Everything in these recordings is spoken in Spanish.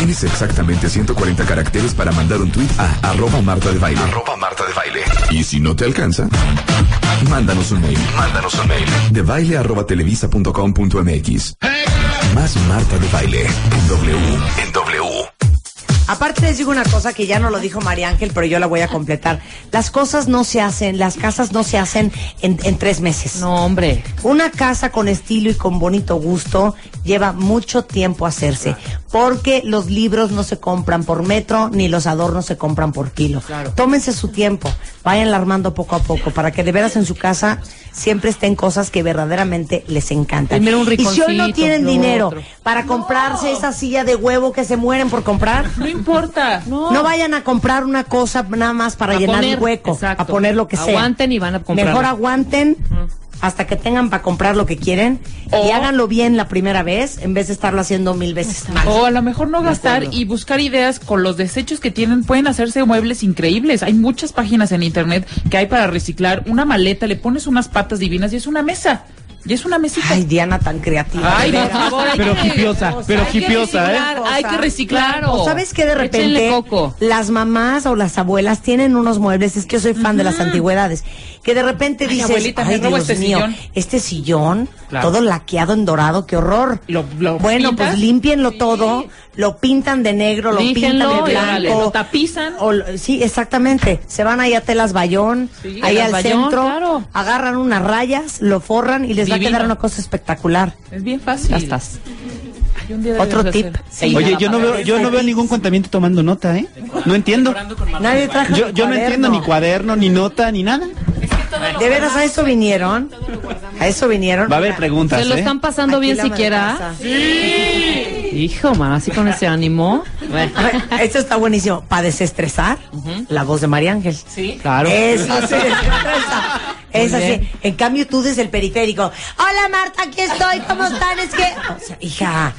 Tienes exactamente 140 caracteres para mandar un tweet a arroba Marta de Baile. Arroba Marta de Baile. Y si no te alcanza, mándanos un mail. Mándanos un mail. De baile arroba televisa.com.mx. Más Marta de Baile en W. En W. Aparte les digo una cosa que ya no lo dijo María Ángel, pero yo la voy a completar. Las cosas no se hacen, las casas no se hacen en, en tres meses. No, hombre. Una casa con estilo y con bonito gusto lleva mucho tiempo hacerse, porque los libros no se compran por metro ni los adornos se compran por kilo. Tómense su tiempo, vayan armando poco a poco para que de veras en su casa siempre estén cosas que verdaderamente les encantan. Primero un y si hoy no tienen dinero otro. para comprarse esa silla de huevo que se mueren por comprar, No importa. No. no vayan a comprar una cosa nada más para A llenar poner, un hueco, exacto. a poner lo que sea. Aguanten y van a comprar. Mejor aguanten hasta que tengan para comprar lo que quieren y háganlo bien la primera vez en vez de estarlo haciendo mil veces mal. O a lo mejor no gastar y buscar ideas con los desechos que tienen. Pueden hacerse muebles increíbles. Hay muchas páginas en internet que hay para reciclar. Una maleta, le pones unas patas divinas y es una mesa. Y es una mesita. Ay, Diana tan creativa. Ay, por favor, Pero hipiosa, pero hay que hipiosa, ¿eh? reciclar, Hay que reciclar. O sabes que de repente coco. las mamás o las abuelas tienen unos muebles, es que yo soy fan de las antigüedades, que de repente Ay, dices, abuelita, me ay Dios este mío, sillón". este sillón, Claro. todo laqueado en dorado, qué horror. Lo- lo bueno, pintas. pues límpienlo Sí. todo, lo pintan de negro, lo Límpienlo pintan de blanco, lo tapizan. o sí, exactamente. Se van ahí a Telas Bayón, Sí, ahí al Bayón, centro, claro. agarran unas rayas, lo forran y les va a Divino. quedar una cosa espectacular. Es bien fácil. Ya estás. Ay, Otro tip. Sí. Oye, yo no veo, yo no veo ningún contamiento tomando nota, ¿eh? No entiendo. Nadie trajo Yo, yo no entiendo ni cuaderno, ni nota, ni nada. De veras, a eso vinieron. A eso vinieron. Va a haber preguntas, ¿Se lo ¿eh? están pasando Aquí bien siquiera? casa. Hijo, man, así con ese ánimo. Bueno, A ver, esto está buenísimo. Para desestresar, la voz de María Ángel. Sí. claro. Eso sí, desestresa. Es así. En cambio, tú desde el periférico. Hola Marta, aquí estoy. ¿Cómo están? Es que. O sea, hija.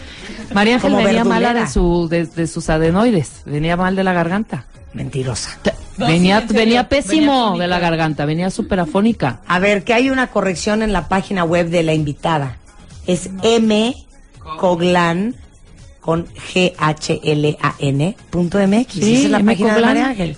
María Ángel venía mala verdulera. de, su, de, de sus adenoides. Venía mal de la garganta. Mentirosa. Venía venía pésimo de la garganta. Venía súper afónica. A ver, que hay una corrección en la página web de la invitada. Es M. Coglan con G-H-L-A-N punto MX. Sí, Esa es la M. página de Coglan. María Ángel.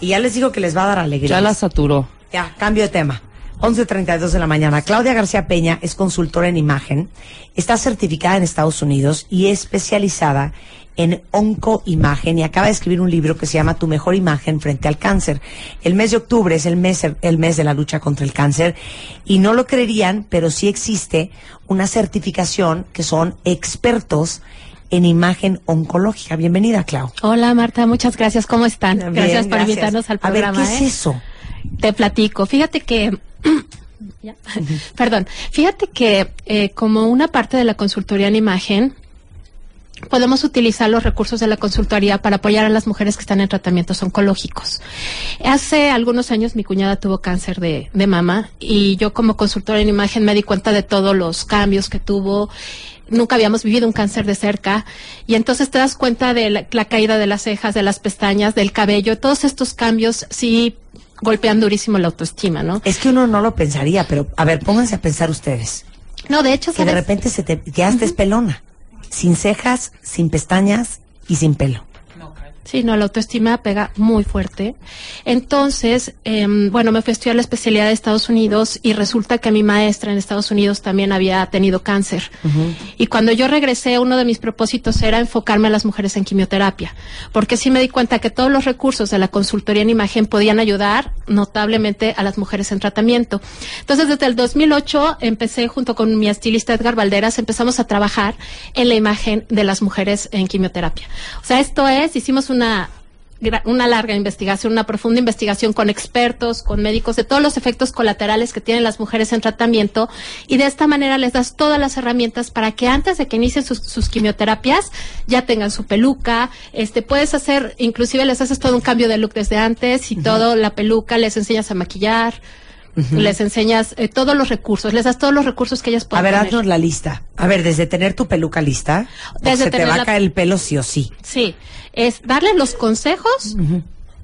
Y ya les digo que les va a dar alegría. Ya la saturó. Ya, cambio de tema. 11.32 de la mañana. Claudia García Peña es consultora en imagen, está certificada en Estados Unidos y es especializada en oncoimagen y acaba de escribir un libro que se llama Tu mejor imagen frente al cáncer. El mes de octubre es el mes, el mes de la lucha contra el cáncer y no lo creerían, pero sí existe una certificación que son expertos en imagen oncológica. Bienvenida, Clau. Hola Marta, muchas gracias. ¿Cómo están? Bien, gracias por gracias. invitarnos al A ver, programa. ¿qué es ¿eh? eso? Te platico. Fíjate que, Ya. perdón, fíjate que eh, como una parte de la consultoría en imagen, podemos utilizar los recursos de la consultoría para apoyar a las mujeres que están en tratamientos oncológicos. Hace algunos años mi cuñada tuvo cáncer de, de mama y yo como consultora en imagen me di cuenta de todos los cambios que tuvo. Nunca habíamos vivido un cáncer de cerca y entonces te das cuenta de la, la caída de las cejas, de las pestañas, del cabello, todos estos cambios sí golpean durísimo la autoestima, ¿no? Es que uno no lo pensaría, pero a ver, pónganse a pensar ustedes. No, de hecho, que de ¿sabes? repente se te quedaste pelona, sin cejas, sin pestañas y sin pelo. Sí, no, la autoestima pega muy fuerte. Entonces, em, bueno, me fui a estudiar la especialidad de Estados Unidos y resulta que mi maestra en Estados Unidos también había tenido cáncer. Y cuando yo regresé, uno de mis propósitos era enfocarme a las mujeres en quimioterapia, porque sí me di cuenta que todos los recursos de la consultoría en imagen podían ayudar notablemente a las mujeres en tratamiento. Entonces, desde el 2008 empecé junto con mi estilista Edgar Valderas, empezamos a trabajar en la imagen de las mujeres en quimioterapia. O sea, esto es, hicimos una una larga investigación, una profunda investigación con expertos, con médicos de todos los efectos colaterales que tienen las mujeres en tratamiento y de esta manera les das todas las herramientas para que antes de que inicien sus, sus quimioterapias ya tengan su peluca, este puedes hacer, inclusive les haces todo un cambio de look desde antes y todo la peluca, les enseñas a maquillar, les enseñas eh, todos los recursos, les das todos los recursos que ellas A pueden ver, tener. haznos la lista. A ver, desde tener tu peluca lista, Desde se te va a caer el pelo sí o sí. Sí, es darle los consejos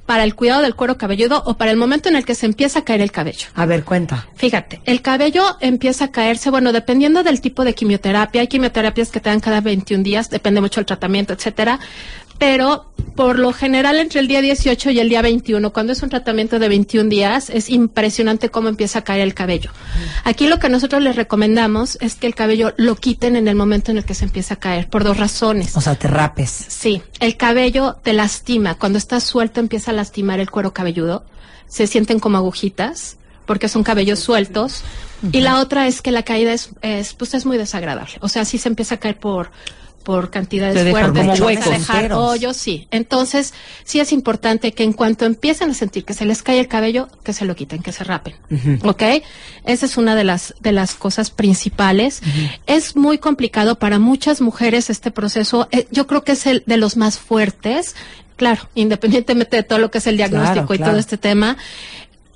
para el cuidado del cuero cabelludo o para el momento en el que se empieza a caer el cabello. A ver, cuenta. Fíjate, el cabello empieza a caerse, bueno, dependiendo del tipo de quimioterapia, hay quimioterapias que te dan cada 21 días, depende mucho del tratamiento, etcétera, pero por lo general entre el día 18 y el día 21, cuando es un tratamiento de 21 días, es impresionante cómo empieza a caer el cabello. Aquí lo que nosotros les recomendamos es que el cabello lo quiten en el momento en el que se empieza a caer, por dos razones. O sea, te rapes. Sí, el cabello te lastima. Cuando está suelto empieza a lastimar el cuero cabelludo. Se sienten como agujitas porque son cabellos sueltos. Y la otra es que la caída es, es, pues es muy desagradable. O sea, sí se empieza a caer por por cantidades dejan fuertes, como huecos dejar hoyos, sí. Entonces, sí es importante que en cuanto empiecen a sentir que se les cae el cabello, que se lo quiten, que se rapen. ¿Ok? Esa es una de las, de las cosas principales. Es muy complicado para muchas mujeres este proceso. Eh, yo creo que es el de los más fuertes. Claro, independientemente de todo lo que es el diagnóstico Claro, y claro. todo este tema.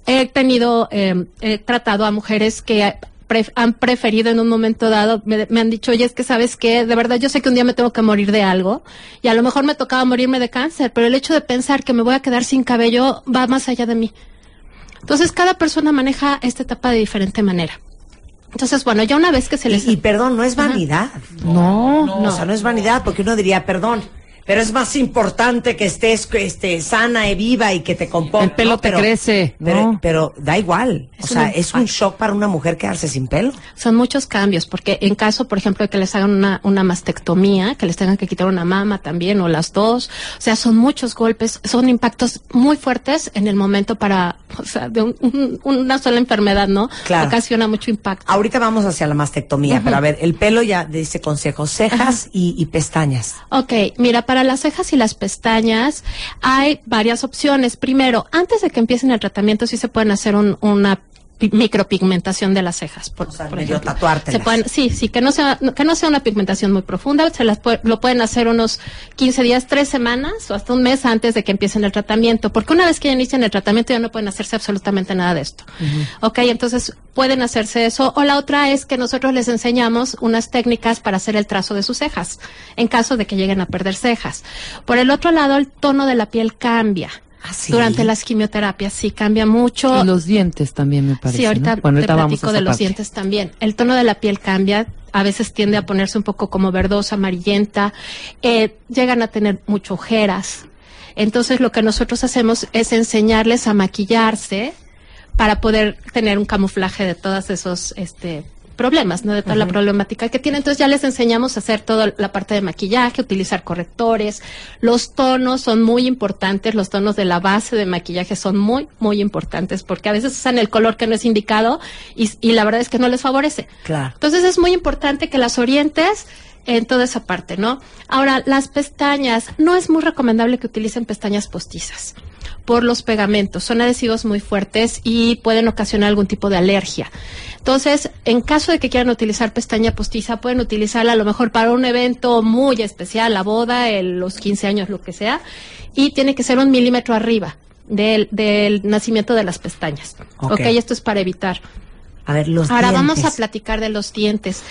He tenido, eh, he tratado a mujeres que pre- han preferido en un momento dado, me, me han dicho, oye, es que sabes que de verdad yo sé que un día me tengo que morir de algo y a lo mejor me tocaba morirme de cáncer, pero el hecho de pensar que me voy a quedar sin cabello va más allá de mí. Entonces, cada persona maneja esta etapa de diferente manera. Entonces, bueno, ya una vez que se les... Y, y perdón, no es vanidad. No, O sea, no es vanidad, porque uno diría, perdón, pero es más importante que estés este, sana y viva y que te componga. El pelo te crece, Pero, no. pero da igual. O sea, un es un shock para una mujer quedarse sin pelo. Son muchos cambios, porque en caso, por ejemplo, de que les hagan una, una mastectomía, que les tengan que quitar una mama también, o las dos, o sea, son muchos golpes, son impactos muy fuertes en el momento para, o sea, de un- un- una sola enfermedad, ¿no? Claro. Ocasiona mucho impacto. Ahorita vamos hacia la mastectomía, pero a ver, el pelo ya dice consejo, cejas y, y pestañas. Ok, mira, para las cejas y las pestañas hay varias opciones. Primero, antes de que empiecen el tratamiento, sí se pueden hacer un- una micropigmentación de las cejas. Por, O sea, por ejemplo. Se pueden, sí, sí, que no sea, que no sea una pigmentación muy profunda, se las pue- lo pueden hacer unos 15 días, 3 semanas o hasta un mes antes de que empiecen el tratamiento, porque una vez que ya inician el tratamiento ya no pueden hacerse absolutamente nada de esto. Ok, entonces pueden hacerse eso. O la otra es que nosotros les enseñamos unas técnicas para hacer el trazo de sus cejas, en caso de que lleguen a perder cejas. Por el otro lado, el tono de la piel cambia. ¿Ah, sí? Durante las quimioterapias sí cambia mucho. Y los dientes también me parece. Sí, ahorita ¿no? Bueno, te ahorita vamos platico de los parte. dientes también. El tono de la piel cambia, a veces tiende a ponerse un poco como verdosa, amarillenta, eh, llegan a tener mucho ojeras. Entonces lo que nosotros hacemos es enseñarles a maquillarse para poder tener un camuflaje de todos esos este problemas, ¿no? De toda la problemática que tienen. Entonces ya les enseñamos a hacer toda la parte de maquillaje, utilizar correctores. Los tonos son muy importantes, los tonos de la base de maquillaje son muy, muy importantes porque a veces usan el color que no es indicado y, y la verdad es que no les favorece. Claro. Entonces es muy importante que las orientes en toda esa parte, ¿no? Ahora, las pestañas, no es muy recomendable que utilicen pestañas postizas por los pegamentos. Son adhesivos muy fuertes y pueden ocasionar algún tipo de alergia. Entonces, en caso de que quieran utilizar pestaña postiza, pueden utilizarla a lo mejor para un evento muy especial, la boda, el- los 15 años, lo que sea, y tiene que ser un milímetro arriba del, del nacimiento de las pestañas. Ok. ok, esto es para evitar. A ver, los Ahora vamos a platicar de los dientes.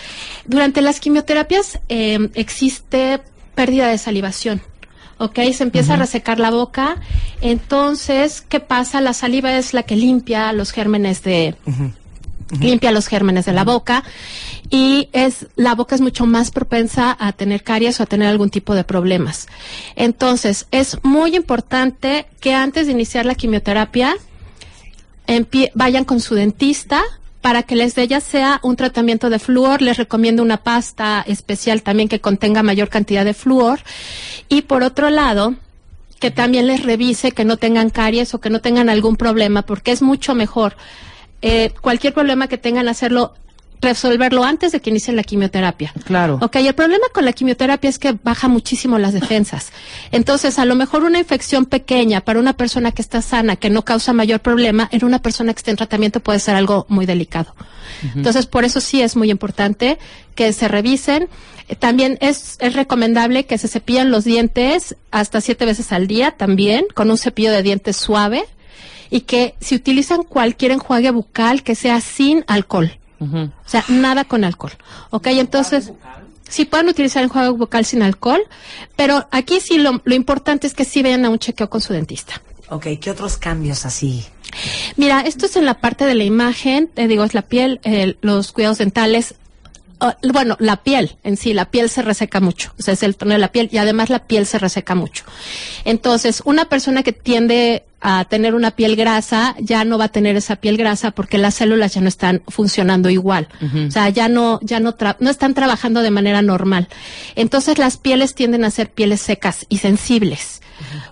Durante las quimioterapias eh, existe pérdida de salivación. ¿Ok? Se empieza a resecar la boca. Entonces, ¿qué pasa? La saliva es la que limpia los gérmenes de, limpia los gérmenes de la boca y es la boca es mucho más propensa a tener caries o a tener algún tipo de problemas. Entonces, es muy importante que antes de iniciar la quimioterapia vayan con su dentista para que les dé ya sea un tratamiento de flúor, les recomiendo una pasta especial también que contenga mayor cantidad de flúor y por otro lado que también les revise que no tengan caries o que no tengan algún problema porque es mucho mejor eh, cualquier problema que tengan hacerlo resolverlo antes de que inicien la quimioterapia. Claro. Ok, el problema con la quimioterapia es que baja muchísimo las defensas. Entonces, a lo mejor una infección pequeña para una persona que está sana, que no causa mayor problema, en una persona que esté en tratamiento puede ser algo muy delicado. Entonces, por eso sí es muy importante que se revisen. Eh, También es, es recomendable que se cepillen los dientes hasta siete veces al día también, con un cepillo de dientes suave. Y que si utilizan cualquier enjuague bucal que sea sin alcohol. O sea, nada con alcohol. Ok, entonces, sí pueden utilizar enjuague bucal sin alcohol, pero aquí sí lo, lo importante es que sí vayan a un chequeo con su dentista. Ok, ¿qué otros cambios así? Mira, esto es en la parte de la imagen, te digo, es la piel, eh, los cuidados dentales. Ah, bueno, la piel en sí, la piel se reseca mucho, o sea, es el tono de la piel y además la piel se reseca mucho. Entonces, una persona que tiende a tener una piel grasa ya no va a tener esa piel grasa porque las células ya no están funcionando igual. O sea, ya no, ya no, tra- no están trabajando de manera normal. Entonces, las pieles tienden a ser pieles secas y sensibles.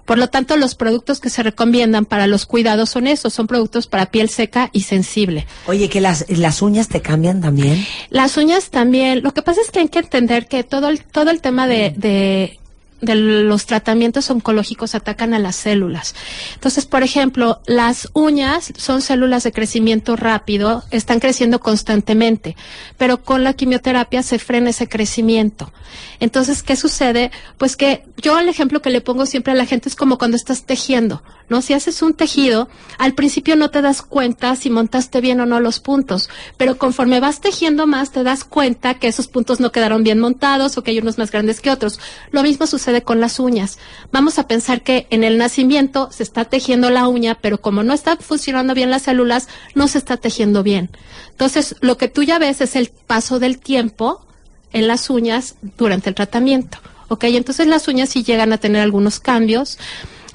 Por lo tanto, los productos que se recomiendan para los cuidados son esos, son productos para piel seca y sensible. Oye, que las, las uñas te cambian también. Las uñas también. Lo que pasa es que hay que entender que todo el, todo el tema de, de, de los tratamientos oncológicos atacan a las células. Entonces, por ejemplo, las uñas son células de crecimiento rápido, están creciendo constantemente, pero con la quimioterapia se frena ese crecimiento. Entonces, ¿qué sucede? Pues que yo el ejemplo que le pongo siempre a la gente es como cuando estás tejiendo, ¿no? Si haces un tejido, al principio no te das cuenta si montaste bien o no los puntos, pero conforme vas tejiendo más te das cuenta que esos puntos no quedaron bien montados o que hay unos más grandes que otros. Lo mismo sucede con las uñas. Vamos a pensar que en el nacimiento se está tejiendo la uña, pero como no están funcionando bien las células, no se está tejiendo bien. Entonces, lo que tú ya ves es el paso del tiempo en las uñas durante el tratamiento. Ok, entonces las uñas sí llegan a tener algunos cambios.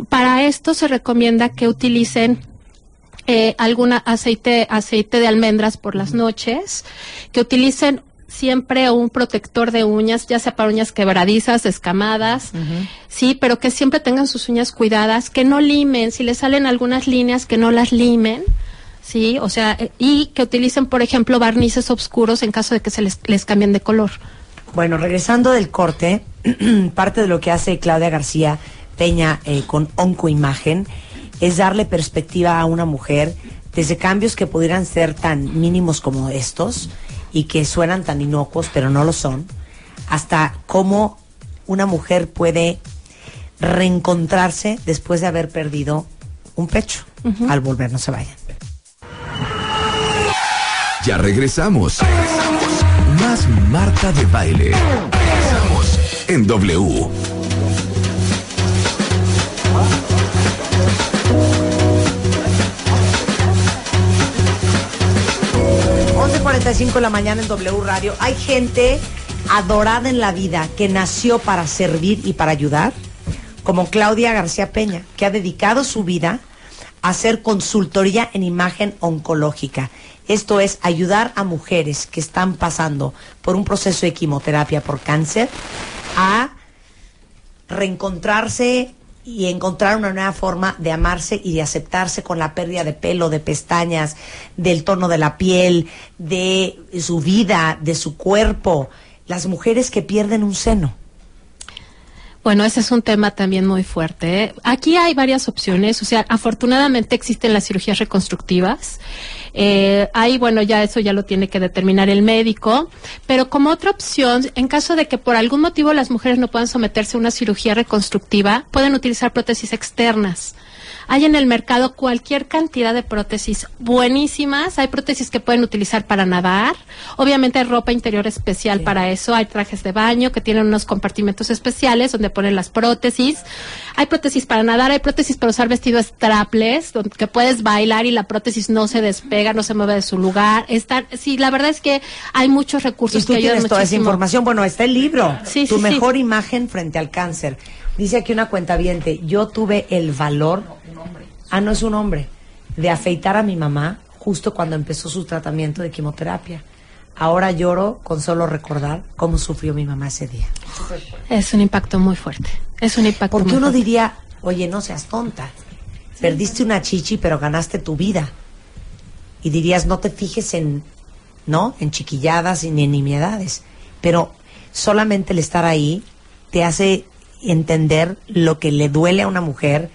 Para esto se recomienda que utilicen eh, alguna aceite, aceite de almendras por las noches, que utilicen siempre un protector de uñas, ya sea para uñas quebradizas, escamadas, sí, pero que siempre tengan sus uñas cuidadas, que no limen, si les salen algunas líneas, que no las limen, sí, o sea, eh, y que utilicen, por ejemplo, barnices oscuros en caso de que se les, les cambien de color. Bueno, regresando del corte, parte de lo que hace Claudia García Peña eh, con Oncoimagen es darle perspectiva a una mujer desde cambios que pudieran ser tan mínimos como estos y que suenan tan inocuos, pero no lo son, hasta cómo una mujer puede reencontrarse después de haber perdido un pecho. Al volver, no se vayan. Ya regresamos. Regresamos. Más Marta de Baile. Regresamos en W. 11.45 de la mañana en W Radio. Hay gente adorada en la vida que nació para servir y para ayudar, como Claudia García Peña, que ha dedicado su vida a hacer consultoría en imagen oncológica. Esto es ayudar a mujeres que están pasando por un proceso de quimioterapia por cáncer a reencontrarse y encontrar una nueva forma de amarse y de aceptarse con la pérdida de pelo, de pestañas, del tono de la piel, de su vida, de su cuerpo. Las mujeres que pierden un seno. Bueno, ese es un tema también muy fuerte. ¿eh? Aquí hay varias opciones, o sea, afortunadamente existen las cirugías reconstructivas. Eh, ahí, bueno, ya eso ya lo tiene que determinar el médico, pero como otra opción, en caso de que por algún motivo las mujeres no puedan someterse a una cirugía reconstructiva, pueden utilizar prótesis externas. Hay en el mercado cualquier cantidad de prótesis buenísimas. Hay prótesis que pueden utilizar para nadar. Obviamente hay ropa interior especial para eso. Hay trajes de baño que tienen unos compartimentos especiales donde ponen las prótesis. Hay prótesis para nadar. Hay prótesis para usar vestidos strapless, donde que puedes bailar y la prótesis no se despega pega, no se mueve de su lugar. Está, sí, la verdad es que hay muchos Y recursos tú que tienes toda esa información. Bueno, está el libro. Sí, tu sí, sí. mejor imagen frente al cáncer. Dice aquí una cuenta yo tuve el valor, ah, no es un hombre, de afeitar a mi mamá justo cuando empezó su tratamiento de quimioterapia. Ahora lloro con solo recordar cómo sufrió mi mamá ese día. Es un impacto muy fuerte. Es un impacto Porque muy uno fuerte. diría, oye, no seas tonta. Perdiste una chichi, pero ganaste tu vida. Y dirías, no te fijes en, ¿no? En chiquilladas y ni en nimiedades. Pero solamente el estar ahí te hace entender lo que le duele a una mujer,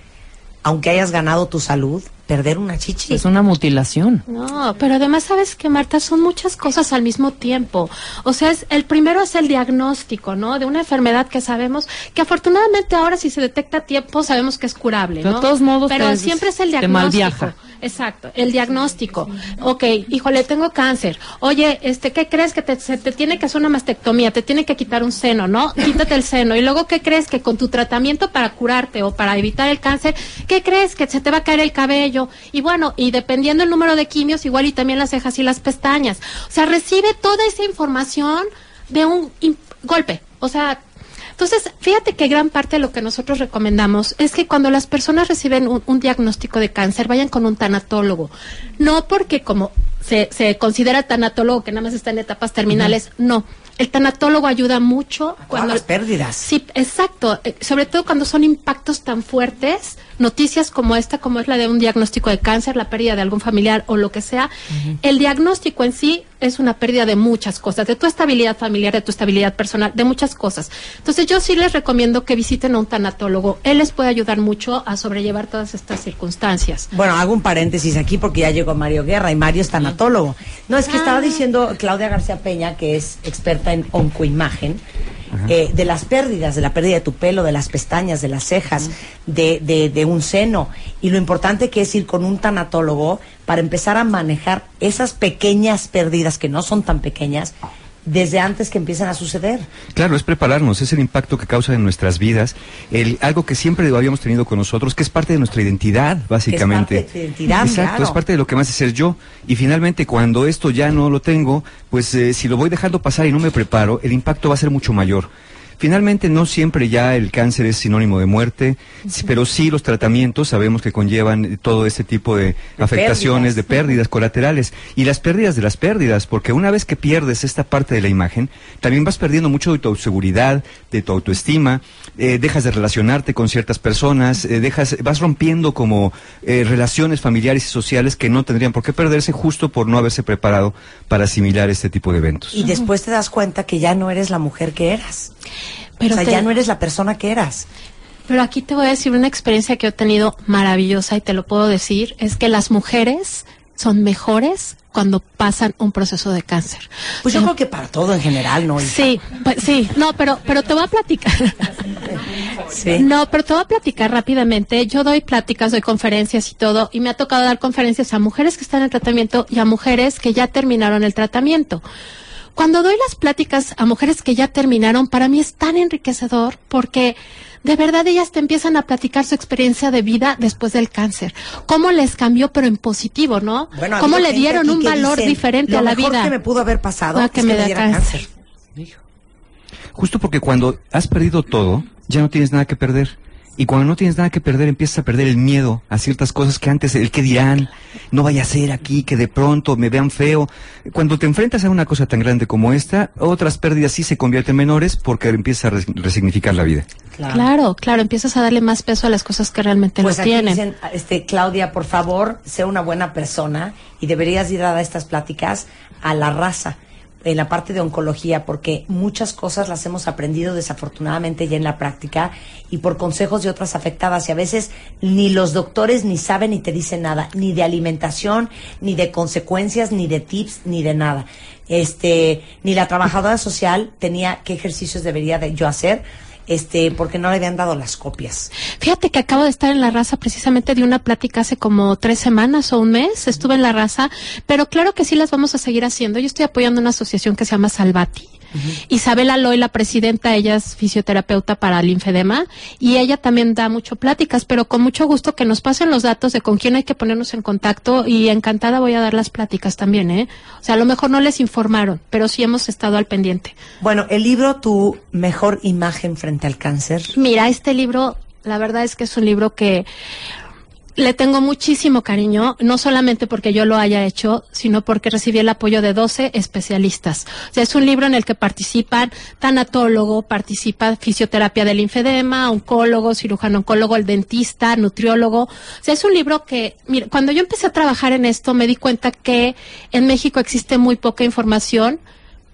aunque hayas ganado tu salud, perder una chichi. Es una mutilación. No, pero además sabes que Marta son muchas cosas al mismo tiempo. O sea, es, el primero es el diagnóstico, ¿no? De una enfermedad que sabemos que afortunadamente ahora si se detecta a tiempo sabemos que es curable, ¿no? de todos modos pero te- siempre es el te diagnóstico. malviaja. Exacto, el diagnóstico. Ok, híjole, tengo cáncer. Oye, este, ¿qué crees que te, se te tiene que hacer una mastectomía? Te tiene que quitar un seno, ¿no? Quítate el seno. Y luego, ¿qué crees que con tu tratamiento para curarte o para evitar el cáncer, ¿qué crees que se te va a caer el cabello? Y bueno, y dependiendo el número de quimios, igual y también las cejas y las pestañas. O sea, recibe toda esa información de un golpe. O sea, entonces, fíjate que gran parte de lo que nosotros recomendamos es que cuando las personas reciben un, un diagnóstico de cáncer, vayan con un tanatólogo. No porque como se, se considera tanatólogo que nada más está en etapas terminales, no. El tanatólogo ayuda mucho cuando las pérdidas. Sí, exacto. Eh, Sobre todo cuando son impactos tan fuertes, noticias como esta, como es la de un diagnóstico de cáncer, la pérdida de algún familiar o lo que sea. El diagnóstico en sí es una pérdida de muchas cosas, de tu estabilidad familiar, de tu estabilidad personal, de muchas cosas. Entonces yo sí les recomiendo que visiten a un tanatólogo. Él les puede ayudar mucho a sobrellevar todas estas circunstancias. Bueno, hago un paréntesis aquí porque ya llegó Mario Guerra y Mario es tanatólogo. No, es que estaba diciendo Claudia García Peña, que es experta en oncoimagen, eh, de las pérdidas, de la pérdida de tu pelo, de las pestañas, de las cejas, de, de, de un seno. Y lo importante que es ir con un tanatólogo para empezar a manejar esas pequeñas pérdidas, que no son tan pequeñas, desde antes que empiecen a suceder. Claro, es prepararnos, es el impacto que causa en nuestras vidas, el, algo que siempre habíamos tenido con nosotros, que es parte de nuestra identidad, básicamente. parte de tu identidad, Exacto, claro. es parte de lo que me hace ser yo. Y finalmente, cuando esto ya no lo tengo, pues eh, si lo voy dejando pasar y no me preparo, el impacto va a ser mucho mayor. Finalmente, no siempre ya el cáncer es sinónimo de muerte, sí, pero sí los tratamientos sabemos que conllevan todo este tipo de, afectaciones, pérdidas. de pérdidas colaterales. Y las pérdidas de las pérdidas, porque una vez que pierdes esta parte de la imagen, también vas perdiendo mucho de tu seguridad, de tu autoestima, eh, dejas de relacionarte con ciertas personas, eh, dejas, vas rompiendo como eh, relaciones familiares y sociales que no tendrían por qué perderse justo por no haberse preparado para asimilar este tipo de eventos. Y después te das cuenta que ya no eres la mujer que eras. Pero o sea, te- ya no eres la persona que eras. Pero aquí te voy a decir una experiencia que he tenido maravillosa y te lo puedo decir, es que las mujeres son mejores cuando pasan un proceso de cáncer. Pues yo creo que para todo en general, ¿no? hija? Sí, pues, sí, no, pero, pero te voy a platicar. Sí. No, pero te voy a platicar rápidamente. Yo doy pláticas, doy conferencias y todo, y me ha tocado dar conferencias a mujeres que están en tratamiento y a mujeres que ya terminaron el tratamiento. Cuando doy las pláticas a mujeres que ya terminaron, para mí es tan enriquecedor porque de verdad ellas te empiezan a platicar su experiencia de vida después del cáncer. Cómo les cambió, pero en positivo, ¿no? Bueno, Cómo le dieron un valor dicen, diferente lo a la mejor vida. que me pudo haber pasado Ah, es que que me me da diera cáncer. cáncer. Justo porque cuando has perdido todo, ya no tienes nada que perder. Y cuando no tienes nada que perder, empiezas a perder el miedo a ciertas cosas que antes, el que dirán, no vaya a ser aquí, que de pronto me vean feo. Cuando te enfrentas a una cosa tan grande como esta, otras pérdidas sí se convierten en menores porque empiezas a res- resignificar la vida. Claro, claro, empiezas a darle más peso a las cosas que realmente Pues lo aquí tienen. dicen, este, Claudia, por favor, sé una buena persona y deberías ir a dar estas pláticas a la raza en la parte de oncología, porque muchas cosas las hemos aprendido desafortunadamente ya en la práctica y por consejos de otras afectadas. Y a veces ni los doctores ni saben ni te dicen nada, ni de alimentación, ni de consecuencias, ni de tips, ni de nada. Este, ni la trabajadora social tenía qué ejercicios debería de yo hacer, este, porque no le habían dado las copias. Fíjate que acabo de estar en la raza precisamente de una plática hace como tres semanas o un mes. Estuve en la raza, pero claro que sí las vamos a seguir haciendo. Yo estoy apoyando una asociación que se llama Salvati. Isabela Loy, la presidenta, ella es fisioterapeuta para linfedema y ella también da mucho pláticas, pero con mucho gusto que nos pasen los datos de con quién hay que ponernos en contacto y encantada voy a dar las pláticas también, ¿eh? O sea, a lo mejor no les informaron, pero sí hemos estado al pendiente. Bueno, el libro Tu mejor imagen frente al cáncer. Mira, este libro, la verdad es que es un libro que le tengo muchísimo cariño, no solamente porque yo lo haya hecho, sino porque recibí el apoyo de 12 especialistas. O sea, es un libro en el que participan tanatólogo, participa fisioterapia del linfedema, oncólogo, cirujano oncólogo, el dentista, nutriólogo. O sea, es un libro que, mira, cuando yo empecé a trabajar en esto, me di cuenta que en México existe muy poca información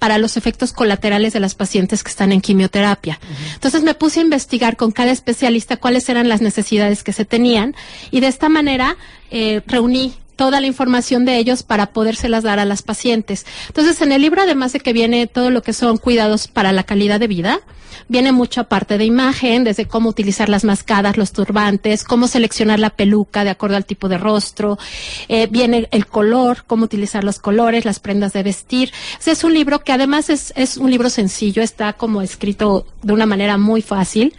para los efectos colaterales de las pacientes que están en quimioterapia. Entonces me puse a investigar con cada especialista cuáles eran las necesidades que se tenían y de esta manera eh, reuní toda la información de ellos para podérselas dar a las pacientes. Entonces, en el libro, además de que viene todo lo que son cuidados para la calidad de vida, viene mucha parte de imagen, desde cómo utilizar las mascadas, los turbantes, cómo seleccionar la peluca de acuerdo al tipo de rostro, eh, viene el color, cómo utilizar los colores, las prendas de vestir. Es un libro que además es, es un libro sencillo, está como escrito de una manera muy fácil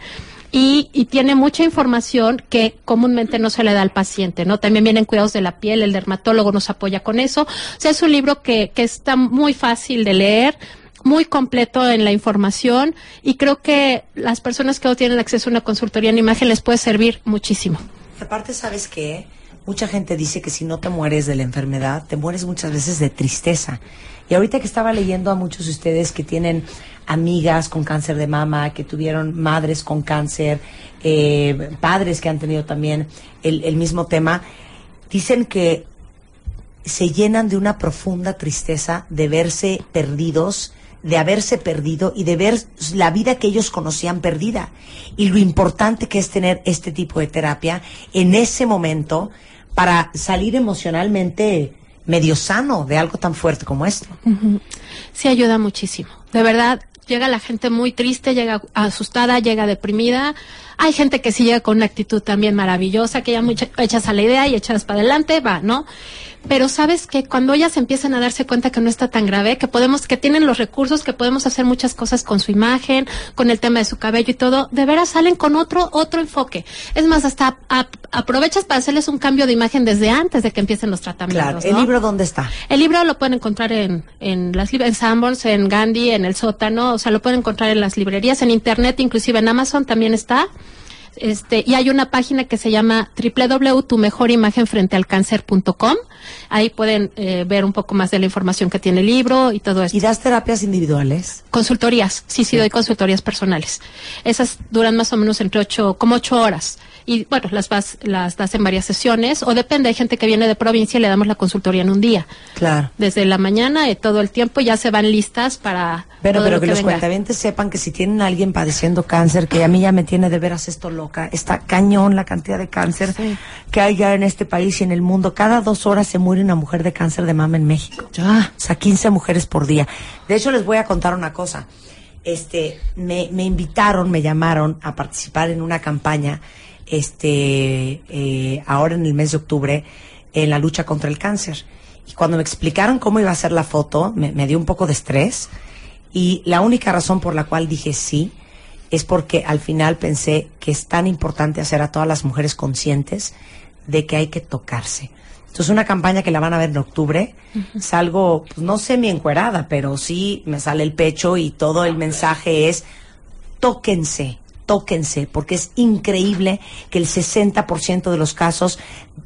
y, y, tiene mucha información que comúnmente no se le da al paciente, ¿no? También vienen cuidados de la piel, el dermatólogo nos apoya con eso. O sea, es un libro que, que está muy fácil de leer, muy completo en la información y creo que las personas que no tienen acceso a una consultoría en imagen les puede servir muchísimo. Aparte, ¿sabes qué? Mucha gente dice que si no te mueres de la enfermedad, te mueres muchas veces de tristeza. Y ahorita que estaba leyendo a muchos de ustedes que tienen amigas con cáncer de mama, que tuvieron madres con cáncer, eh, padres que han tenido también el, el mismo tema, dicen que se llenan de una profunda tristeza de verse perdidos, de haberse perdido y de ver la vida que ellos conocían perdida. Y lo importante que es tener este tipo de terapia en ese momento para salir emocionalmente medio sano de algo tan fuerte como esto. Sí ayuda muchísimo. De verdad, llega la gente muy triste, llega asustada, llega deprimida. Hay gente que sí llega con una actitud también maravillosa, que ya mucha, echas a la idea y echas para adelante, va, ¿no? Pero sabes que cuando ellas empiezan a darse cuenta que no está tan grave, que podemos, que tienen los recursos, que podemos hacer muchas cosas con su imagen, con el tema de su cabello y todo, de veras salen con otro, otro enfoque. Es más, hasta a, aprovechas para hacerles un cambio de imagen desde antes de que empiecen los tratamientos. Claro, ¿el ¿no? libro dónde está? El libro lo pueden encontrar en, en las en Sanborns, en Gandhi, en el sótano, o sea, lo pueden encontrar en las librerías, en internet, inclusive en Amazon también está. Este, y hay una página que se llama www.tumejorimagenfrentealcáncer.com. Ahí pueden eh, ver un poco más de la información que tiene el libro y todo eso. ¿Y das terapias individuales? Consultorías, sí, sí, doy consultorías personales. Esas duran más o menos entre ocho, como ocho horas. Y bueno, las vas, las das en varias sesiones, o depende, hay gente que viene de provincia y le damos la consultoría en un día. Claro. Desde la mañana y todo el tiempo ya se van listas para. Pero, todo pero lo que, los venga. cuentavientes sepan que si tienen a alguien padeciendo cáncer, que a mí ya me tiene de veras esto loca, está cañón la cantidad de cáncer que hay ya en este país y en el mundo. Cada dos horas se muere una mujer de cáncer de mama en México. Ya. O sea, 15 mujeres por día. De hecho, les voy a contar una cosa. Este, me, me invitaron, me llamaron a participar en una campaña, este, eh, ahora en el mes de octubre, en la lucha contra el cáncer. Y cuando me explicaron cómo iba a ser la foto, me, me dio un poco de estrés. Y la única razón por la cual dije sí es porque al final pensé que es tan importante hacer a todas las mujeres conscientes de que hay que tocarse. Entonces, una campaña que la van a ver en octubre, salgo, pues no semi encuerada, pero sí me sale el pecho y todo el mensaje es tóquense, tóquense, porque es increíble que el 60% de los casos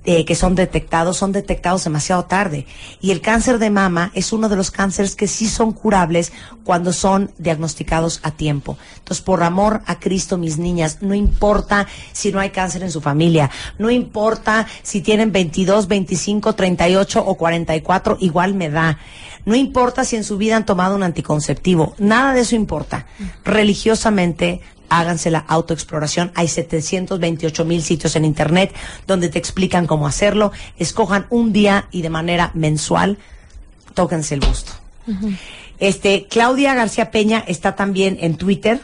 eh, que son detectados son detectados demasiado tarde. Y el cáncer de mama es uno de los cánceres que sí son curables cuando son diagnosticados a tiempo. Entonces, por amor a Cristo, mis niñas, no importa si no hay cáncer en su familia, no importa si tienen 22, 25, 38 o 44, igual me da. No importa si en su vida han tomado un anticonceptivo, nada de eso importa. Religiosamente, háganse la autoexploración. Hay 728 mil sitios en internet donde te explican cómo hacerlo. Escojan un día y de manera mensual, tóquense el busto. Este, Claudia García Peña está también en Twitter.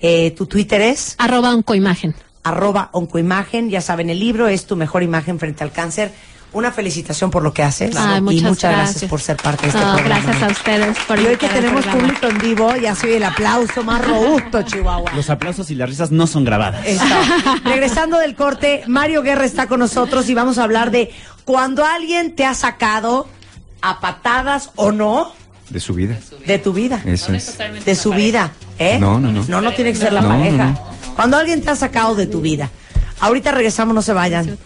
Eh, tu Twitter es Arroba oncoimagen. arroba oncoimagen. Ya saben, el libro es tu mejor imagen frente al cáncer. Una felicitación por lo que haces Ay, y muchas gracias. gracias. por ser parte de este No, programa. gracias a ustedes por Y hoy que tenemos público en vivo, ya soy el aplauso más robusto, Chihuahua. Los aplausos y las risas no son grabadas. Está. Regresando del corte, Mario Guerra está con nosotros y vamos a hablar de cuando alguien te ha sacado a patadas o no De su vida. de tu vida, Eso es. de su vida, ¿eh? No, no, no. No, no tiene que ser la no, pareja. no. Cuando alguien te ha sacado de tu vida. Ahorita regresamos, no se vayan.